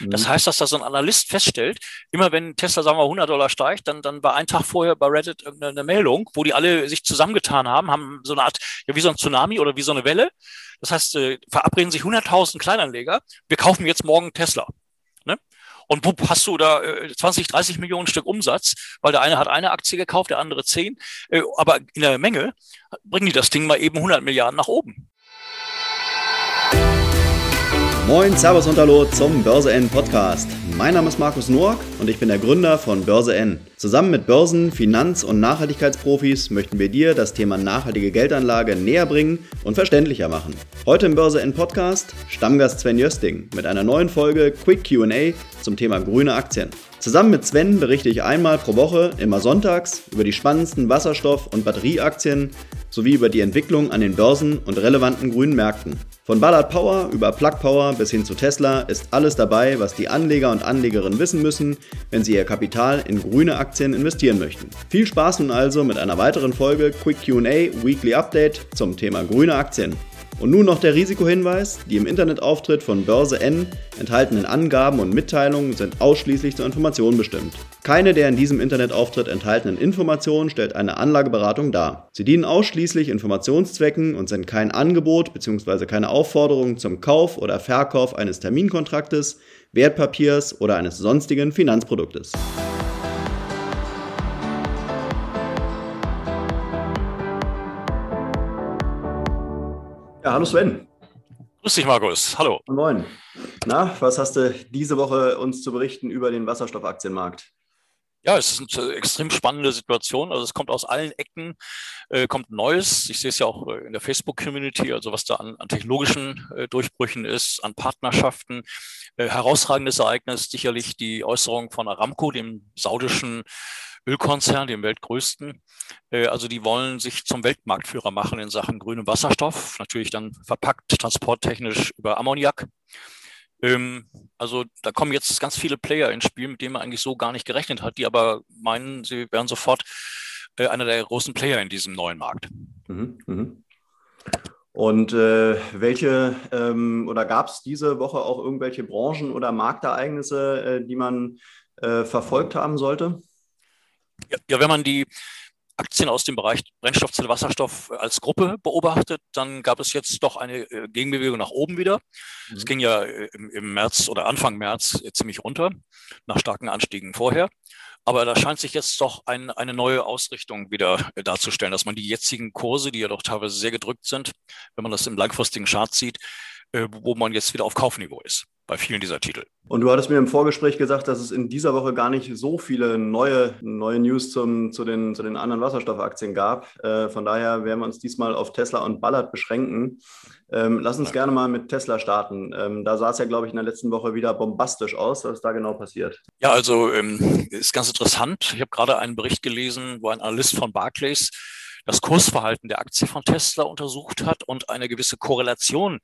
Mhm. Das heißt, dass da so ein Analyst feststellt, immer wenn Tesla, sagen wir, 100 Dollar steigt, dann, dann war ein Tag vorher bei Reddit eine Meldung, wo die alle sich zusammengetan haben, haben so eine Art, ja, wie so ein Tsunami oder wie so eine Welle. Das heißt, äh, verabreden sich 100.000 Kleinanleger, wir kaufen jetzt morgen Tesla. Ne? Und bup, hast du da äh, 20, 30 Millionen Stück Umsatz, weil der eine hat eine Aktie gekauft, der andere zehn. Äh, aber in der Menge bringen die das Ding mal eben 100 Milliarden nach oben. Moin, Servus und Hallo zum Börse N Podcast. Mein Name ist Markus Noack und ich bin der Gründer von Börse N. Zusammen mit Börsen-, Finanz- und Nachhaltigkeitsprofis möchten wir dir das Thema nachhaltige Geldanlage näher bringen und verständlicher machen. Heute im Börse N Podcast Stammgast Sven Jösting mit einer neuen Folge Quick QA zum Thema grüne Aktien. Zusammen mit Sven berichte ich einmal pro Woche, immer sonntags, über die spannendsten Wasserstoff- und Batterieaktien sowie über die Entwicklung an den Börsen und relevanten grünen Märkten. Von Ballard Power über Plug Power bis hin zu Tesla ist alles dabei, was die Anleger und Anlegerinnen wissen müssen, wenn sie ihr Kapital in grüne Aktien investieren möchten. Viel Spaß nun also mit einer weiteren Folge Quick QA Weekly Update zum Thema grüne Aktien. Und nun noch der Risikohinweis. Die im Internetauftritt von Börse N enthaltenen Angaben und Mitteilungen sind ausschließlich zur Information bestimmt. Keine der in diesem Internetauftritt enthaltenen Informationen stellt eine Anlageberatung dar. Sie dienen ausschließlich Informationszwecken und sind kein Angebot bzw. keine Aufforderung zum Kauf oder Verkauf eines Terminkontraktes, Wertpapiers oder eines sonstigen Finanzproduktes. Ja, hallo Sven. Grüß dich, Markus. Hallo. Moin. Na, was hast du diese Woche uns zu berichten über den Wasserstoffaktienmarkt? Ja, es ist eine extrem spannende Situation. Also es kommt aus allen Ecken, äh, kommt Neues. Ich sehe es ja auch äh, in der Facebook-Community, also was da an, an technologischen äh, Durchbrüchen ist, an Partnerschaften. Äh, herausragendes Ereignis sicherlich die Äußerung von Aramco, dem saudischen Ölkonzern, dem weltgrößten. Äh, also die wollen sich zum Weltmarktführer machen in Sachen grünem Wasserstoff, natürlich dann verpackt transporttechnisch über Ammoniak. Ähm, also da kommen jetzt ganz viele Player ins Spiel, mit denen man eigentlich so gar nicht gerechnet hat, die aber meinen, sie wären sofort äh, einer der großen Player in diesem neuen Markt. Mhm, mhm. Und äh, welche ähm, oder gab es diese Woche auch irgendwelche Branchen oder Marktereignisse, äh, die man äh, verfolgt haben sollte? Ja, ja, wenn man die Aktien aus dem Bereich Brennstoffzelle Wasserstoff als Gruppe beobachtet, dann gab es jetzt doch eine äh, Gegenbewegung nach oben wieder. Mhm. Es ging ja äh, im, im, März oder Anfang März äh, ziemlich runter, nach starken Anstiegen vorher. Aber da scheint sich jetzt doch ein, eine neue Ausrichtung wieder darzustellen, dass man die jetzigen Kurse, die ja doch teilweise sehr gedrückt sind, wenn man das im langfristigen Chart sieht, wo man jetzt wieder auf Kaufniveau ist bei vielen dieser Titel. Und du hattest mir im Vorgespräch gesagt, dass es in dieser Woche gar nicht so viele neue, neue News zum, zu, den, zu den anderen Wasserstoffaktien gab. Äh, von daher werden wir uns diesmal auf Tesla und Ballard beschränken. Ähm, lass uns ja. gerne mal mit Tesla starten. Ähm, da sah es ja, glaube ich, in der letzten Woche wieder bombastisch aus. Was ist da genau passiert? Ja, also ähm, ist ganz interessant. Ich habe gerade einen Bericht gelesen, wo ein Analyst von Barclays das Kursverhalten der Aktie von Tesla untersucht hat und eine gewisse Korrelation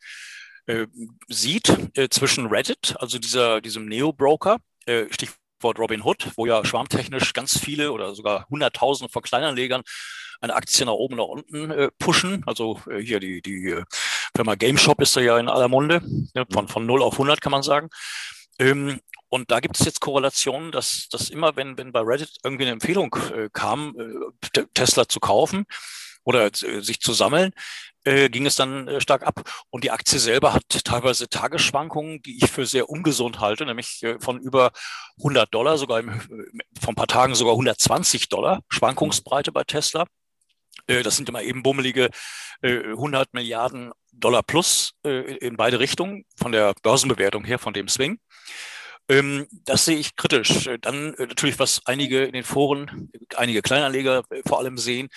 äh, sieht äh, zwischen Reddit, also dieser, diesem Neo-Broker, äh, Stichwort Robin Hood, wo ja schwarmtechnisch ganz viele oder sogar Hunderttausende von Kleinanlegern eine Aktie nach oben, nach unten äh, pushen. Also äh, hier die, die äh, Firma GameShop ist da ja in aller Munde, ne, von, von 0 auf 100 kann man sagen. Ähm, und da gibt es jetzt Korrelationen, dass, dass immer, wenn, wenn bei Reddit irgendwie eine Empfehlung äh, kam, äh, Tesla zu kaufen oder äh, sich zu sammeln, äh, ging es dann äh, stark ab. Und die Aktie selber hat teilweise Tagesschwankungen, die ich für sehr ungesund halte, nämlich äh, von über 100 Dollar, sogar im, äh, vor ein paar Tagen sogar 120 Dollar Schwankungsbreite bei Tesla. Äh, das sind immer eben bummelige 100 Milliarden Dollar plus in beide Richtungen, von der Börsenbewertung her, von dem Swing. Ähm, das sehe ich kritisch. Dann natürlich, was einige in den Foren, einige Kleinanleger vor allem sehen,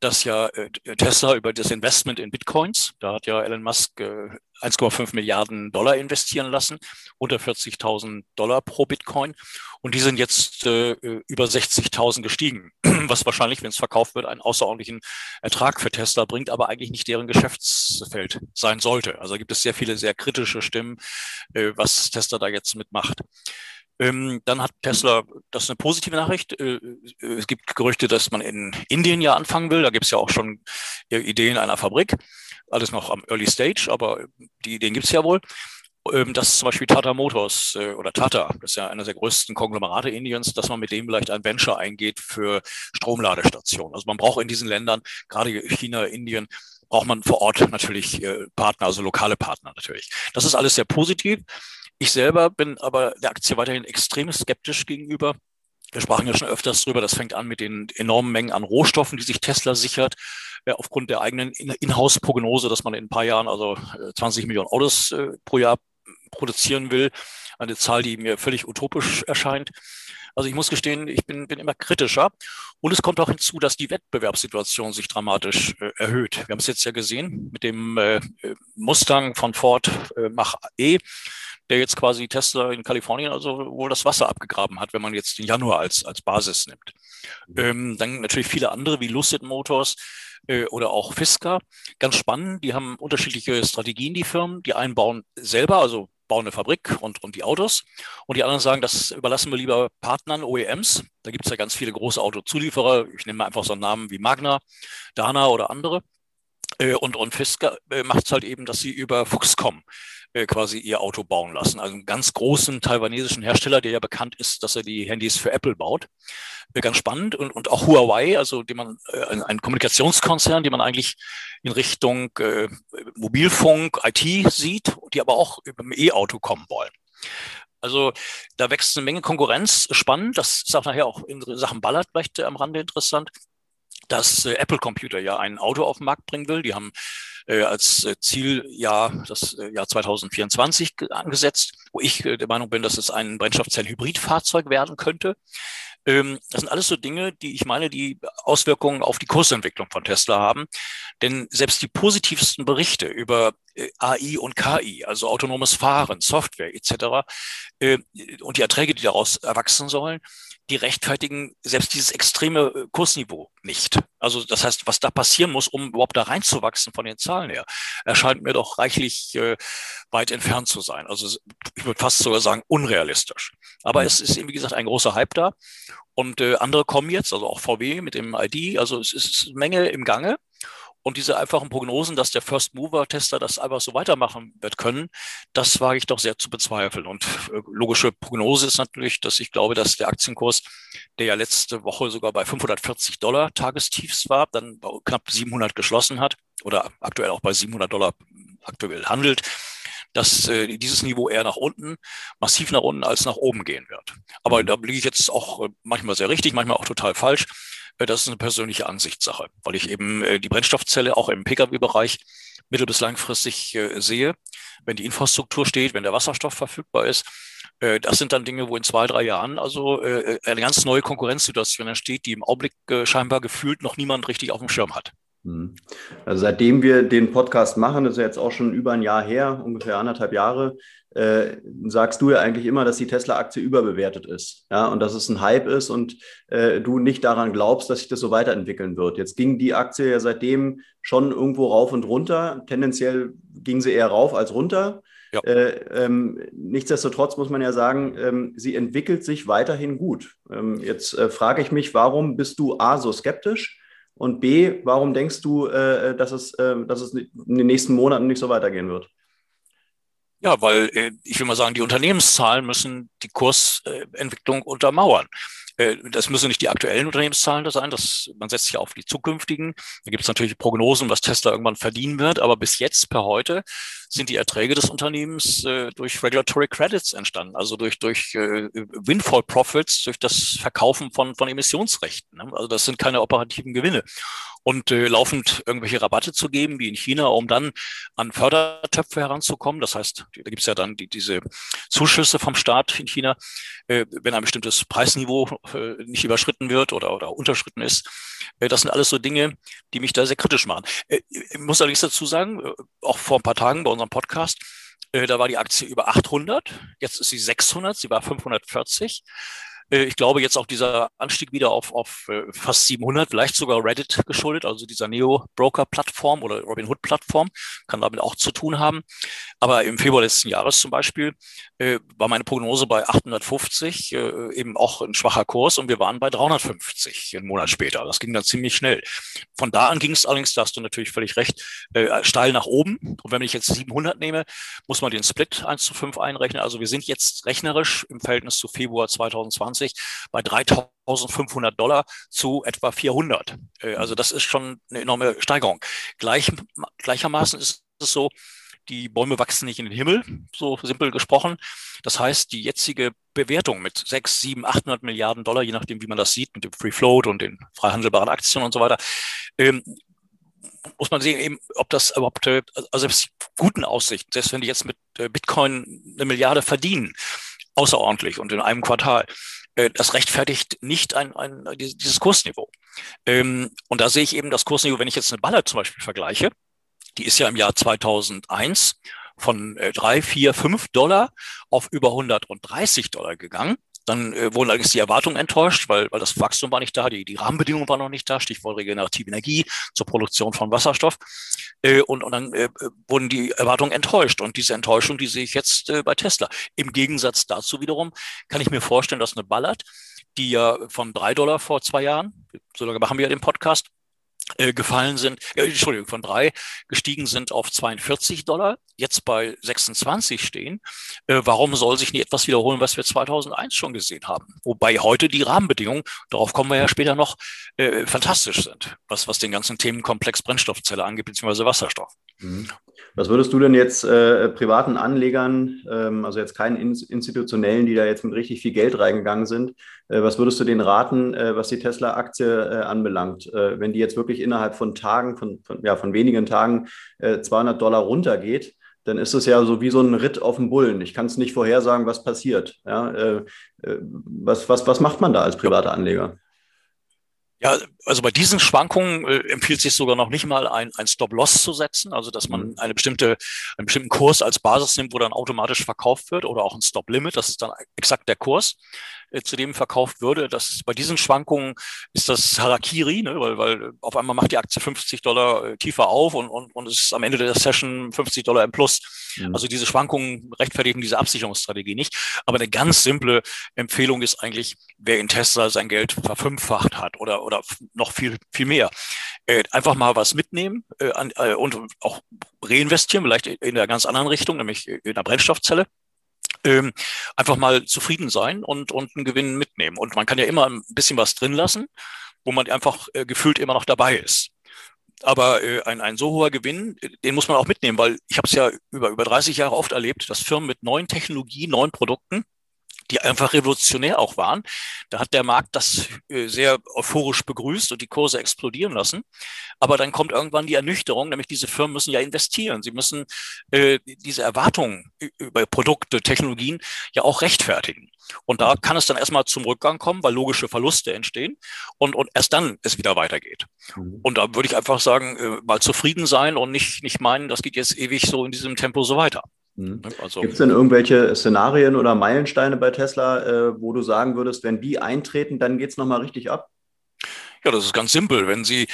dass ja äh, Tesla über das Investment in Bitcoins, da hat ja Elon Musk äh, 1,5 Milliarden Dollar investieren lassen, unter 40.000 Dollar pro Bitcoin. Und die sind jetzt äh, über 60.000 gestiegen, was wahrscheinlich, wenn es verkauft wird, einen außerordentlichen Ertrag für Tesla bringt, aber eigentlich nicht deren Geschäftsfeld sein sollte. Also gibt es sehr viele sehr kritische Stimmen, äh, was Tesla da jetzt mitmacht. Ähm, dann hat Tesla, das ist eine positive Nachricht. Äh, äh, es gibt Gerüchte, dass man in Indien ja anfangen will. Da gibt es ja auch schon Ideen einer Fabrik. Alles noch am Early Stage, aber die Ideen gibt es ja wohl. ähm, dass zum Beispiel Tata Motors äh, oder Tata, das ist ja einer der größten Konglomerate Indiens, dass man mit dem vielleicht ein Venture eingeht für Stromladestationen. Also man braucht in diesen Ländern, gerade China, Indien, braucht man vor Ort natürlich äh, Partner, also lokale Partner natürlich. Das ist alles sehr positiv. Ich selber bin aber der Aktie weiterhin extrem skeptisch gegenüber. Wir sprachen ja schon öfters drüber, das fängt an mit den enormen Mengen an Rohstoffen, die sich Tesla sichert, äh, aufgrund der eigenen Inhouse-Prognose, dass man in ein paar Jahren also 20 Millionen Autos pro Jahr produzieren will. Eine Zahl, die mir völlig utopisch erscheint. Also ich muss gestehen, ich bin, bin immer kritischer. Und es kommt auch hinzu, dass die Wettbewerbssituation sich dramatisch äh, erhöht. Wir haben es jetzt ja gesehen mit dem äh, Mustang von Ford äh, Mach E, der jetzt quasi Tesla in Kalifornien also wohl das Wasser abgegraben hat, wenn man jetzt den Januar als, als Basis nimmt. Mhm. Ähm, dann natürlich viele andere wie Lucid Motors äh, oder auch Fisker. Ganz spannend, die haben unterschiedliche Strategien, die Firmen. Die einen bauen selber, also bauen eine Fabrik und, und die Autos. Und die anderen sagen, das überlassen wir lieber Partnern, OEMs. Da gibt es ja ganz viele große Autozulieferer. Ich nehme einfach so einen Namen wie Magna, Dana oder andere. Äh, und, und Fisker äh, macht es halt eben, dass sie über Fuchscom äh, quasi ihr Auto bauen lassen. Also einen ganz großen taiwanesischen Hersteller, der ja bekannt ist, dass er die Handys für Apple baut. Äh, ganz spannend. Und, und auch Huawei, also die man, äh, ein Kommunikationskonzern, die man eigentlich in Richtung äh, Mobilfunk, IT sieht, die aber auch ein E-Auto kommen wollen. Also da wächst eine Menge Konkurrenz. Spannend. Das ist auch nachher auch in Sachen Ballard vielleicht am Rande interessant dass äh, Apple Computer ja ein Auto auf den Markt bringen will. Die haben äh, als äh, Zieljahr das äh, Jahr 2024 angesetzt, wo ich der Meinung bin, dass es ein Brennstoffzellen-Hybridfahrzeug werden könnte. Ähm, das sind alles so Dinge, die ich meine, die Auswirkungen auf die Kursentwicklung von Tesla haben. Denn selbst die positivsten Berichte über AI und KI, also autonomes Fahren, Software etc. und die Erträge, die daraus erwachsen sollen, die rechtfertigen selbst dieses extreme äh, Kursniveau nicht. Also das heißt, was da passieren muss, um überhaupt da reinzuwachsen von den Zahlen her, erscheint mir doch reichlich äh, weit entfernt zu sein. Also ich würde fast sogar sagen unrealistisch. Aber es ist, wie gesagt, ein großer Hype da. Und äh, andere kommen jetzt, also auch VW mit dem ID. Also es ist eine Menge im Gange. Und diese einfachen Prognosen, dass der First Mover Tester das einfach so weitermachen wird können, das wage ich doch sehr zu bezweifeln. Und äh, logische Prognose ist natürlich, dass ich glaube, dass der Aktienkurs, der ja letzte Woche sogar bei 540 Dollar Tagestiefs war, dann knapp 700 geschlossen hat oder aktuell auch bei 700 Dollar aktuell handelt, dass äh, dieses Niveau eher nach unten, massiv nach unten als nach oben gehen wird. Aber da liege ich jetzt auch äh, manchmal sehr richtig, manchmal auch total falsch. Äh, das ist eine persönliche Ansichtssache, weil ich eben äh, die Brennstoffzelle auch im Pkw-Bereich mittel- bis langfristig äh, sehe. Wenn die Infrastruktur steht, wenn der Wasserstoff verfügbar ist, das sind dann Dinge, wo in zwei, drei Jahren also eine ganz neue Konkurrenzsituation entsteht, die im Augenblick scheinbar gefühlt noch niemand richtig auf dem Schirm hat. Mhm. Also seitdem wir den Podcast machen, das ist ja jetzt auch schon über ein Jahr her, ungefähr anderthalb Jahre, äh, sagst du ja eigentlich immer, dass die Tesla-Aktie überbewertet ist, ja, und dass es ein Hype ist und äh, du nicht daran glaubst, dass sich das so weiterentwickeln wird. Jetzt ging die Aktie ja seitdem schon irgendwo rauf und runter. Tendenziell ging sie eher rauf als runter. Ja. Äh, ähm, nichtsdestotrotz muss man ja sagen, ähm, sie entwickelt sich weiterhin gut. Ähm, jetzt äh, frage ich mich, warum bist du A so skeptisch? Und B, warum denkst du, äh, dass, es, äh, dass es in den nächsten Monaten nicht so weitergehen wird? Ja, weil äh, ich will mal sagen, die Unternehmenszahlen müssen die Kursentwicklung untermauern. Äh, das müssen nicht die aktuellen Unternehmenszahlen sein, das, man setzt sich auf die zukünftigen. Da gibt es natürlich Prognosen, was Tesla irgendwann verdienen wird, aber bis jetzt, per heute, sind die Erträge des Unternehmens äh, durch Regulatory Credits entstanden, also durch, durch äh, Windfall Profits, durch das Verkaufen von, von Emissionsrechten. Ne? Also das sind keine operativen Gewinne und äh, laufend irgendwelche Rabatte zu geben, wie in China, um dann an Fördertöpfe heranzukommen. Das heißt, da gibt es ja dann die, diese Zuschüsse vom Staat in China, äh, wenn ein bestimmtes Preisniveau äh, nicht überschritten wird oder, oder unterschritten ist. Äh, das sind alles so Dinge, die mich da sehr kritisch machen. Äh, ich muss allerdings dazu sagen, äh, auch vor ein paar Tagen bei unserem Podcast, äh, da war die Aktie über 800, jetzt ist sie 600, sie war 540. Äh, ich glaube jetzt auch dieser Anstieg wieder auf, auf äh, fast 700, vielleicht sogar Reddit geschuldet, also dieser Neo-Broker-Plattform oder Robinhood-Plattform, kann damit auch zu tun haben. Aber im Februar letzten Jahres zum Beispiel äh, war meine Prognose bei 850, äh, eben auch ein schwacher Kurs und wir waren bei 350 einen Monat später. Das ging dann ziemlich schnell. Von da an ging es allerdings, da hast du natürlich völlig recht, äh, steil nach oben. Und wenn ich jetzt 700 nehme, muss man den Split 1 zu 5 einrechnen. Also wir sind jetzt rechnerisch im Verhältnis zu Februar 2020 bei 3500 Dollar zu etwa 400. Äh, also das ist schon eine enorme Steigerung. Gleich, gleichermaßen ist es so, die Bäume wachsen nicht in den Himmel, so simpel gesprochen. Das heißt, die jetzige Bewertung mit 6, 7, 800 Milliarden Dollar, je nachdem, wie man das sieht, mit dem Free Float und den frei handelbaren Aktien und so weiter, ähm, muss man sehen, eben, ob das überhaupt, äh, also selbst guten Aussichten, selbst wenn die jetzt mit äh, Bitcoin eine Milliarde verdienen, außerordentlich und in einem Quartal, das rechtfertigt nicht ein, ein, dieses Kursniveau. Ähm, und da sehe ich eben das Kursniveau, wenn ich jetzt eine Baller zum Beispiel vergleiche, die ist ja im Jahr 2001 von äh, drei, vier, fünf Dollar auf über 130 Dollar gegangen. Dann äh, wurden allerdings die Erwartungen enttäuscht, weil, weil das Wachstum war nicht da, die, die Rahmenbedingungen waren noch nicht da, Stichwort regenerative Energie zur Produktion von Wasserstoff. Äh, und, und dann äh, wurden die Erwartungen enttäuscht. Und diese Enttäuschung, die sehe ich jetzt äh, bei Tesla. Im Gegensatz dazu wiederum kann ich mir vorstellen, dass eine Ballard, die ja von drei Dollar vor zwei Jahren, so lange machen wir ja den Podcast, gefallen sind, äh, Entschuldigung, von drei gestiegen sind auf 42 Dollar, jetzt bei 26 stehen. Äh, warum soll sich nicht etwas wiederholen, was wir 2001 schon gesehen haben? Wobei heute die Rahmenbedingungen, darauf kommen wir ja später noch, äh, fantastisch sind, was, was den ganzen Themenkomplex Brennstoffzelle angeht, beziehungsweise Wasserstoff. Mhm. Was würdest du denn jetzt äh, privaten Anlegern, ähm, also jetzt keinen institutionellen, die da jetzt mit richtig viel Geld reingegangen sind, äh, was würdest du denen raten, äh, was die Tesla-Aktie äh, anbelangt? Äh, wenn die jetzt wirklich innerhalb von Tagen, von, von, ja, von wenigen Tagen 200 äh, Dollar runtergeht, dann ist es ja so wie so ein Ritt auf dem Bullen. Ich kann es nicht vorhersagen, was passiert. Ja, was, was, was macht man da als privater Anleger? Ja, also bei diesen Schwankungen äh, empfiehlt sich sogar noch nicht mal ein, ein Stop-Loss zu setzen, also dass man mhm. eine bestimmte, einen bestimmten Kurs als Basis nimmt, wo dann automatisch verkauft wird oder auch ein Stop-Limit, das ist dann exakt der Kurs. Äh, zu dem verkauft würde. Das, bei diesen Schwankungen ist das Harakiri, ne? weil, weil auf einmal macht die Aktie 50 Dollar äh, tiefer auf und, und, und ist am Ende der Session 50 Dollar im Plus. Mhm. Also diese Schwankungen rechtfertigen diese Absicherungsstrategie nicht. Aber eine ganz simple Empfehlung ist eigentlich, wer in Tesla sein Geld verfünffacht hat oder, oder noch viel, viel mehr, äh, einfach mal was mitnehmen äh, äh, und auch reinvestieren, vielleicht in einer ganz anderen Richtung, nämlich in der Brennstoffzelle ähm, einfach mal zufrieden sein und, und einen Gewinn mitnehmen. Und man kann ja immer ein bisschen was drin lassen, wo man einfach gefühlt immer noch dabei ist. Aber ein, ein so hoher Gewinn, den muss man auch mitnehmen, weil ich habe es ja über, über 30 Jahre oft erlebt, dass Firmen mit neuen Technologien, neuen Produkten die einfach revolutionär auch waren. Da hat der Markt das äh, sehr euphorisch begrüßt und die Kurse explodieren lassen. Aber dann kommt irgendwann die Ernüchterung, nämlich diese Firmen müssen ja investieren. Sie müssen äh, diese Erwartungen über Produkte, Technologien ja auch rechtfertigen. Und da kann es dann erstmal zum Rückgang kommen, weil logische Verluste entstehen und, und erst dann es wieder weitergeht. Mhm. Und da würde ich einfach sagen, äh, mal zufrieden sein und nicht, nicht meinen, das geht jetzt ewig so in diesem Tempo so weiter. Mhm. Also, Gibt es denn irgendwelche Szenarien oder Meilensteine bei Tesla, äh, wo du sagen würdest, wenn die eintreten, dann geht es nochmal richtig ab? Ja, das ist ganz simpel. Wenn Sie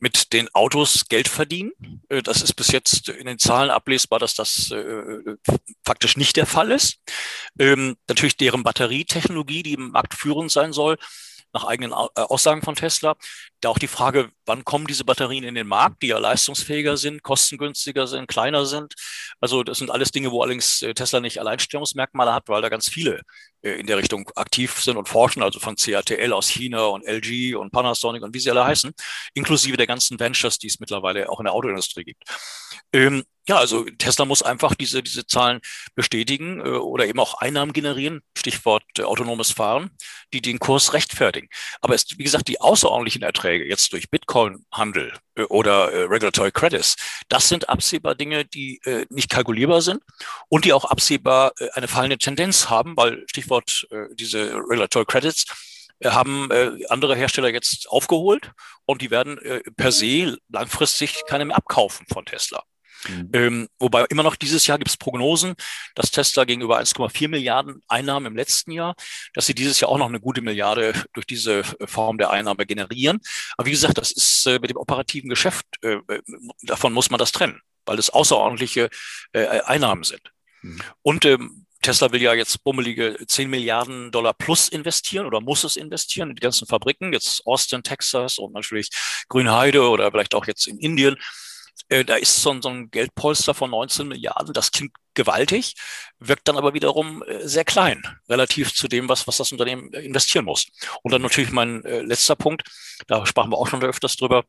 mit den Autos Geld verdienen, äh, das ist bis jetzt in den Zahlen ablesbar, dass das äh, faktisch nicht der Fall ist. Ähm, natürlich deren Batterietechnologie, die im Markt führend sein soll, nach eigenen äh, Aussagen von Tesla. Da auch die Frage, wann kommen diese Batterien in den Markt, die ja leistungsfähiger sind, kostengünstiger sind, kleiner sind. Also das sind alles Dinge, wo allerdings äh, Tesla nicht Alleinstellungsmerkmale hat, weil da ganz viele in der Richtung aktiv sind und forschen, also von CATL aus China und LG und Panasonic und wie sie alle heißen, inklusive der ganzen Ventures, die es mittlerweile auch in der Autoindustrie gibt. Ähm, ja, also Tesla muss einfach diese, diese Zahlen bestätigen äh, oder eben auch Einnahmen generieren, Stichwort äh, autonomes Fahren, die den Kurs rechtfertigen. Aber es, wie gesagt, die außerordentlichen Erträge jetzt durch Bitcoin-Handel äh, oder äh, Regulatory Credits, das sind absehbar Dinge, die äh, nicht kalkulierbar sind und die auch absehbar äh, eine fallende Tendenz haben, weil Stichwort äh, diese Regulatory Credits äh, haben äh, andere Hersteller jetzt aufgeholt und die werden äh, per se langfristig keine mehr abkaufen von Tesla. Mhm. Ähm, wobei immer noch dieses Jahr gibt es Prognosen, dass Tesla gegenüber 1,4 Milliarden Einnahmen im letzten Jahr, dass sie dieses Jahr auch noch eine gute Milliarde durch diese Form der Einnahme generieren. Aber wie gesagt, das ist äh, mit dem operativen Geschäft, äh, äh davon muss man das trennen, weil es außerordentliche äh, Einnahmen sind. Mhm. Und ähm, Tesla will ja jetzt bummelige 10 Milliarden Dollar plus investieren oder muss es investieren in die ganzen Fabriken, jetzt Austin, Texas und natürlich Grünheide oder vielleicht auch jetzt in Indien. Äh, da ist so ein, Geldpolster von 19 Milliarden, das klingt gewaltig, wirkt dann aber wiederum äh, sehr klein, relativ zu dem, was, was das Unternehmen äh, investieren muss. Und dann natürlich mein letzter Punkt, da sprachen wir auch schon öfters drüber,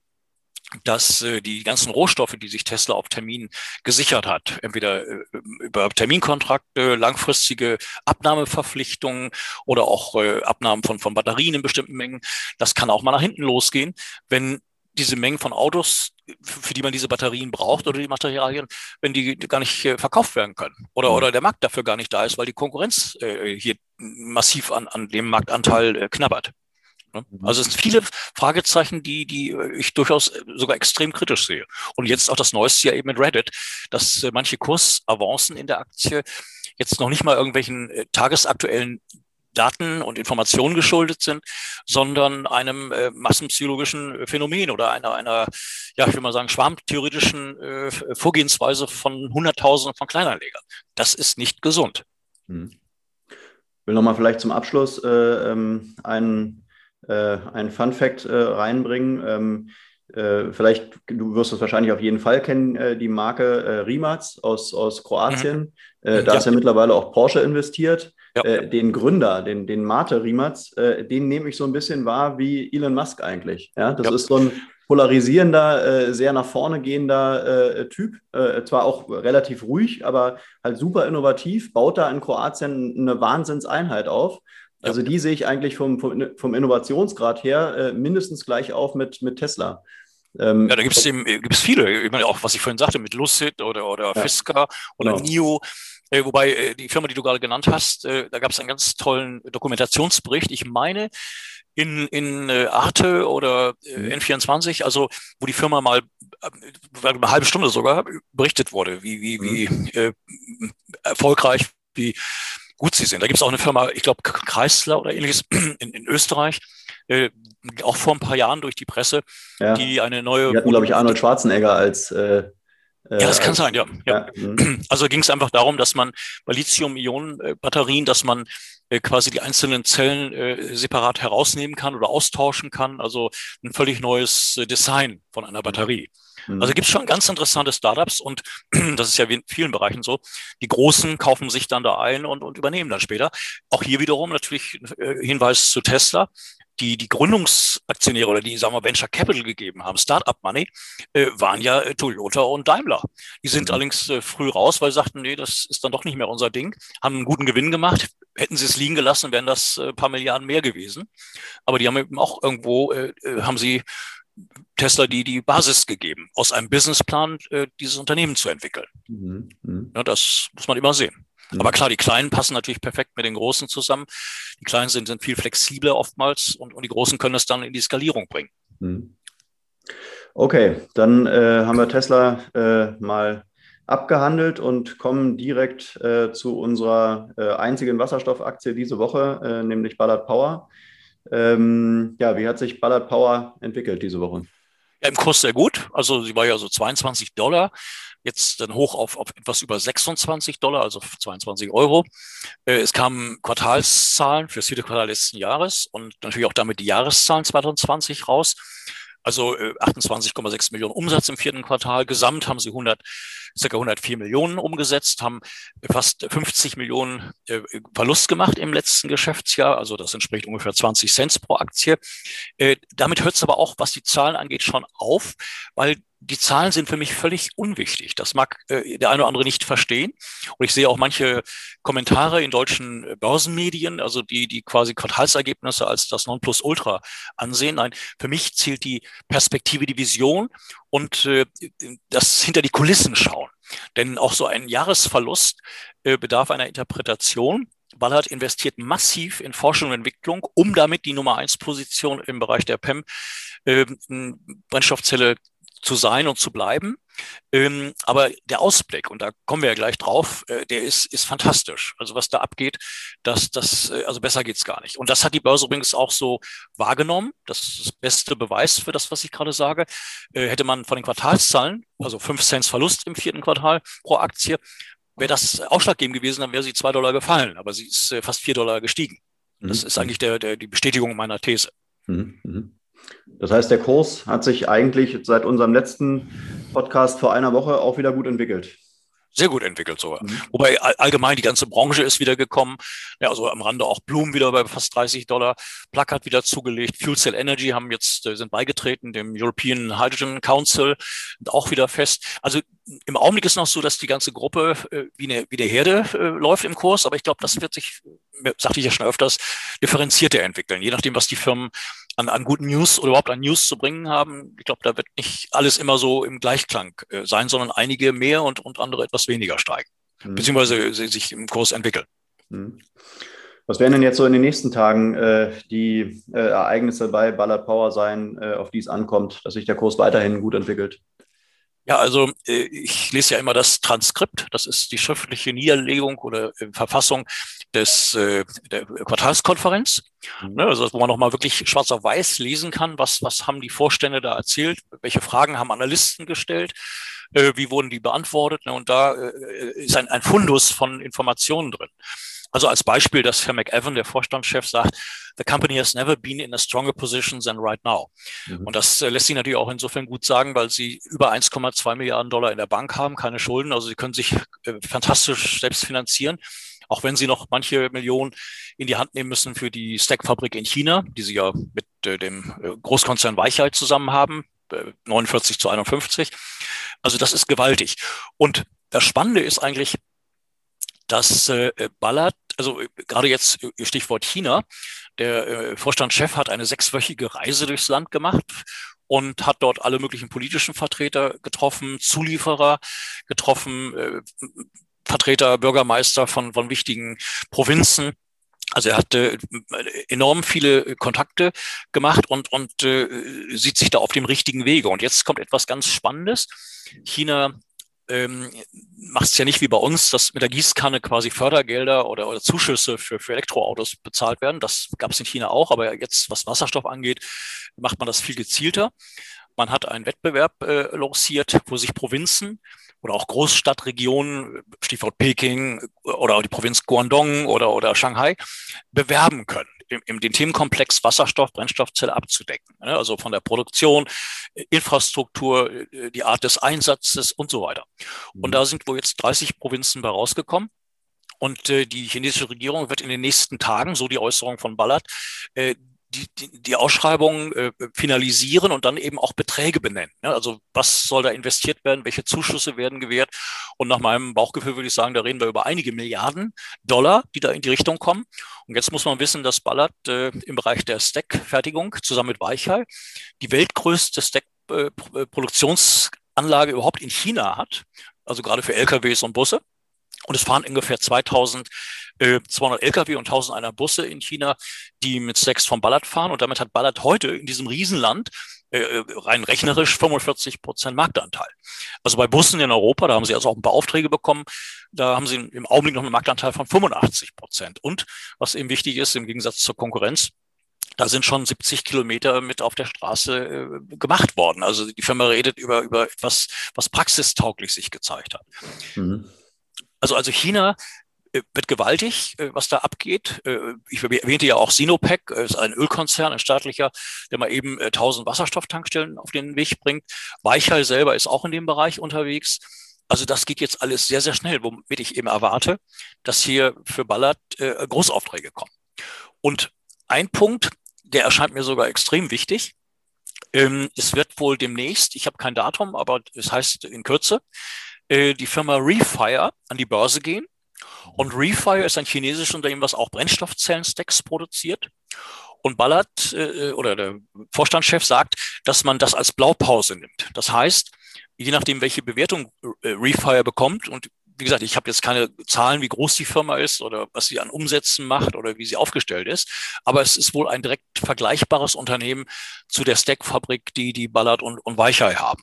dass äh, die ganzen Rohstoffe, die sich Tesla auf Termin gesichert hat, entweder äh, über Terminkontrakte, langfristige Abnahmeverpflichtungen oder auch äh, Abnahmen von, von Batterien in bestimmten Mengen, das kann auch mal nach hinten losgehen, wenn diese Mengen von Autos, für die man diese Batterien braucht oder die Materialien, wenn die gar nicht äh, verkauft werden können oder, oder der Markt dafür gar nicht da ist, weil die Konkurrenz äh, hier massiv an, an dem Marktanteil äh, knabbert. Ne? Mhm. Also es sind viele Fragezeichen, die, die ich durchaus sogar extrem kritisch sehe. Und jetzt auch das Neueste ja eben mit Reddit, dass äh, manche Kursavancen in der Aktie jetzt noch nicht mal irgendwelchen äh, tagesaktuellen Daten und Informationen geschuldet sind, sondern einem äh, massenpsychologischen Phänomen oder einer, einer, ja, ich will mal sagen, schwarmtheoretischen äh, Vorgehensweise von Hunderttausenden von Kleinanlegern. Das ist nicht gesund. Hm. Ich will nochmal vielleicht zum Abschluss äh, ähm, einen äh, ein Fun Fact äh, reinbringen. Ähm, äh, vielleicht, du wirst es wahrscheinlich auf jeden Fall kennen, äh, die Marke äh, Rimac aus, aus Kroatien. Mhm. Äh, da ja. ist ja mittlerweile auch Porsche investiert. Ja. Den Gründer, den, den Mate Rimac, den nehme ich so ein bisschen wahr wie Elon Musk eigentlich. Ja, das ja. ist so ein polarisierender, sehr nach vorne gehender Typ. zwar auch relativ ruhig, aber halt super innovativ, baut da in Kroatien eine Wahnsinnseinheit auf. Also die sehe ich eigentlich vom, vom, vom Innovationsgrad her äh, mindestens gleich auf mit, mit Tesla. Ähm, ja, da gibt es eben gibt's viele. Ich meine, auch was ich vorhin sagte mit Lucid oder, oder ja, Fisker oder genau. NIO. Äh, wobei äh, die Firma, die du gerade genannt hast, äh, da gab es einen ganz tollen Dokumentationsbericht. Ich meine, in, in äh, Arte oder äh, mhm. N24, also wo die Firma mal äh, eine halbe Stunde sogar berichtet wurde, wie, wie, wie mhm. äh, erfolgreich, wie gut sie sind. Da gibt es auch eine Firma, ich glaube Kreisler oder ähnliches in, in Österreich, äh, auch vor ein paar Jahren durch die Presse, ja. die eine neue. Die hatten, glaube ich, Arnold Schwarzenegger als. Äh, ja, das kann sein, ja. ja. ja. Mhm. Also ging es einfach darum, dass man bei Lithium-Ionen-Batterien, dass man äh, quasi die einzelnen Zellen äh, separat herausnehmen kann oder austauschen kann. Also ein völlig neues äh, Design von einer Batterie. Mhm. Also gibt es schon ganz interessante Startups und das ist ja wie in vielen Bereichen so. Die Großen kaufen sich dann da ein und, und übernehmen dann später. Auch hier wiederum natürlich äh, Hinweis zu Tesla die die Gründungsaktionäre oder die, sagen wir, Venture Capital gegeben haben, Startup Money, äh, waren ja äh, Toyota und Daimler. Die sind mhm. allerdings äh, früh raus, weil sie sagten, nee, das ist dann doch nicht mehr unser Ding, haben einen guten Gewinn gemacht. Hätten sie es liegen gelassen, wären das äh, paar Milliarden mehr gewesen. Aber die haben eben auch irgendwo, haben sie Tesla die, die Basis gegeben, aus einem Businessplan äh, dieses Unternehmen zu entwickeln. Mhm. mhm. Ja, das muss man immer sehen. Mhm. Aber klar, die Kleinen passen natürlich perfekt mit den Großen zusammen. Die Kleinen sind, sind viel flexibler oftmals und, und die Großen können es dann in die Skalierung bringen. Mhm. Okay, dann äh, haben wir Tesla äh, mal abgehandelt und kommen direkt äh, zu unserer äh, einzigen Wasserstoffaktie diese Woche, äh, nämlich Ballard Power. Ähm, ja, wie hat sich Ballard Power entwickelt diese Woche? Im Kurs sehr gut. Also sie war ja so 22 Dollar, jetzt dann hoch auf, auf etwas über 26 Dollar, also 22 Euro. Äh, es kamen Quartalszahlen für das vierte Quartal letzten Jahres und natürlich auch damit die Jahreszahlen 2020 raus. Also äh, 28,6 Millionen Umsatz im vierten Quartal. Gesamt haben sie 100, circa 104 Millionen umgesetzt, haben fast 50 Millionen äh, Verlust gemacht im letzten Geschäftsjahr. Also das entspricht ungefähr 20 Cent pro Aktie. Äh, damit hört es aber auch, was die Zahlen angeht, schon auf, weil die Zahlen sind für mich völlig unwichtig. Das mag äh, der eine oder andere nicht verstehen. Und ich sehe auch manche Kommentare in deutschen äh, Börsenmedien, also die, die quasi Quartalsergebnisse als das Nonplusultra ansehen. Nein, für mich zählt die Perspektive, die Vision und äh, das hinter die Kulissen schauen. Denn auch so ein Jahresverlust äh, bedarf einer Interpretation. Ballard investiert massiv in Forschung und Entwicklung, um damit die Nummer eins Position im Bereich der PEM äh, Brennstoffzelle zu sein und zu bleiben. Ähm, aber der Ausblick, und da kommen wir ja gleich drauf, äh, der ist, ist fantastisch. Also was da abgeht, das, das, äh, also besser geht's gar nicht. Und das hat die Börse übrigens auch so wahrgenommen. Das ist das beste Beweis für das, was ich gerade sage. Äh, hätte man von den Quartalszahlen, also 5 Cent Verlust im vierten Quartal pro Aktie, wäre das ausschlaggebend gewesen, dann wäre sie zwei Dollar gefallen. Aber sie ist äh, fast vier Dollar gestiegen. Das mhm. ist eigentlich der, der, die Bestätigung meiner These. Mhm. Das heißt, der Kurs hat sich eigentlich seit unserem letzten Podcast vor einer Woche auch wieder gut entwickelt. Sehr gut entwickelt sogar. Mhm. Wobei allgemein die ganze Branche ist wieder gekommen. Ja, also am Rande auch Bloom wieder bei fast 30 Dollar. Plug hat wieder zugelegt. Fuel Cell Energy haben jetzt, äh, sind beigetreten, dem European Hydrogen Council, und auch wieder fest. Also im Augenblick ist noch so, dass die ganze Gruppe äh, wie, eine, wie eine Herde äh, läuft im Kurs. Aber ich glaube, das wird sich, sagte ich ja schon öfters, differenzierter entwickeln. Je nachdem, was die Firmen an, an guten News oder überhaupt an News zu bringen haben. Ich glaube, da wird nicht alles immer so im Gleichklang äh, sein, sondern einige mehr und, und andere etwas weniger steigen, mhm. beziehungsweise sie sich im Kurs entwickeln. Mhm. Was werden denn jetzt so in den nächsten Tagen äh, die äh, Ereignisse bei Ballard Power sein, äh, auf die es ankommt, dass sich der Kurs weiterhin gut entwickelt? Ja, also äh, ich lese ja immer das Transkript. Das ist die schriftliche Niederlegung oder äh, Verfassung des, äh, der Quartalskonferenz. Mhm. Ne, also wo man nochmal wirklich schwarz auf weiß lesen kann, was, was haben die Vorstände da erzählt, welche Fragen haben Analysten gestellt, wie wurden die beantwortet. Ne, und da ist ein, ein Fundus von Informationen drin. Also als Beispiel, dass Herr McEwan, der Vorstandschef, sagt, the company has never been in a stronger position than right now. Mhm. Und das äh, lässt sich natürlich auch insofern gut sagen, weil sie über 1,2 Milliarden Dollar in der Bank haben, keine Schulden. Also sie können sich äh, fantastisch selbst finanzieren auch wenn sie noch manche Millionen in die Hand nehmen müssen für die Stack-Fabrik in China, die sie ja mit äh, dem äh, Großkonzern Weichheit zusammen haben, äh, 49 zu 51. Also das ist gewaltig. Und das Spannende ist eigentlich, dass äh, Ballard, also äh, gerade jetzt äh, Stichwort China, der äh, Vorstandschef hat eine sechswöchige Reise durchs Land gemacht und hat dort alle möglichen politischen Vertreter getroffen, Zulieferer getroffen, äh, Vertreter, Bürgermeister von, von wichtigen Provinzen. Also er hatte enorm viele Kontakte gemacht und, und äh, sieht sich da auf dem richtigen Wege. Und jetzt kommt etwas ganz Spannendes. China ähm, macht es ja nicht wie bei uns, dass mit der Gießkanne quasi Fördergelder oder, oder Zuschüsse für, für Elektroautos bezahlt werden. Das gab es in China auch, aber jetzt, was Wasserstoff angeht, macht man das viel gezielter. Man hat einen Wettbewerb äh, lanciert, wo sich Provinzen oder auch Großstadtregionen, Stichwort Peking oder die Provinz Guangdong oder, oder Shanghai, bewerben können im, im, den Themenkomplex Wasserstoff, Brennstoffzelle abzudecken. Ne? Also von der Produktion, Infrastruktur, äh, die Art des Einsatzes und so weiter. Und mhm. da sind wohl jetzt 30 Provinzen bei rausgekommen. Und äh, die chinesische Regierung wird in den nächsten Tagen, so die Äußerung von Ballard, äh, die, die, die Ausschreibung äh, finalisieren und dann eben auch Beträge benennen. Ne? Also was soll da investiert werden, welche Zuschüsse werden gewährt? Und nach meinem Bauchgefühl würde ich sagen, da reden wir über einige Milliarden Dollar, die da in die Richtung kommen. Und jetzt muss man wissen, dass Ballard äh, im Bereich der Stack-Fertigung zusammen mit Weichai die weltgrößte Stack-Produktionsanlage überhaupt in China hat, also gerade für LKWs und Busse. Und es fahren ungefähr 2000 äh, 200 Lkw und 1001 Busse in China, die mit Stacks vom Ballard fahren. Und damit hat Ballard heute in diesem Riesenland äh, äh rein rechnerisch 45 Prozent Marktanteil. Also bei Bussen in Europa, da haben sie also auch ein paar Aufträge bekommen, da haben sie im Augenblick noch einen Marktanteil von 85 Prozent. Und was eben wichtig ist, im Gegensatz zur Konkurrenz, da sind schon 70 Kilometer mit auf der Straße äh, gemacht worden. Also die Firma redet über, über etwas, was praxistauglich sich gezeigt hat. Mhm. Also, also China äh, wird gewaltig, äh, was da abgeht. Äh, ich erwähnte ja auch Sinopec, ist ein Ölkonzern, ein staatlicher, der mal eben 1000 Wasserstofftankstellen auf den Weg bringt. Weichheil selber ist auch in dem Bereich unterwegs. Also das geht jetzt alles sehr, sehr schnell, womit ich eben erwarte, dass hier für Ballard Großaufträge kommen. Und ein Punkt, der erscheint mir sogar extrem wichtig. Ähm, es wird wohl demnächst, ich habe kein Datum, aber es heißt in Kürze, die Firma Refire an die Börse gehen und Refire ist ein chinesisches Unternehmen, was auch Brennstoffzellen-Stacks produziert. Und Ballard äh, oder der Vorstandschef sagt, dass man das als Blaupause nimmt. Das heißt, je nachdem, welche Bewertung äh, Refire bekommt, und wie gesagt, ich habe jetzt keine Zahlen, wie groß die Firma ist oder was sie an Umsätzen macht oder wie sie aufgestellt ist, aber es ist wohl ein direkt vergleichbares Unternehmen zu der Stack-Fabrik, die die Ballard und, und Weichai haben.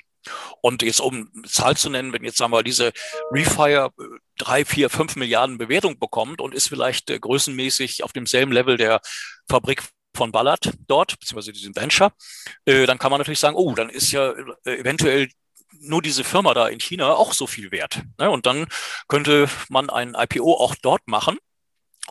Und jetzt um Zahl zu nennen, wenn jetzt sagen wir diese Refire äh, drei, vier, fünf Milliarden Bewertung bekommt und ist vielleicht äh, größenmäßig auf demselben Level der Fabrik von Ballard dort, beziehungsweise diesem Venture, äh, dann kann man natürlich sagen, oh, dann ist ja äh, eventuell nur diese Firma da in China auch so viel wert. Ne? Und dann könnte man ein IPO auch dort machen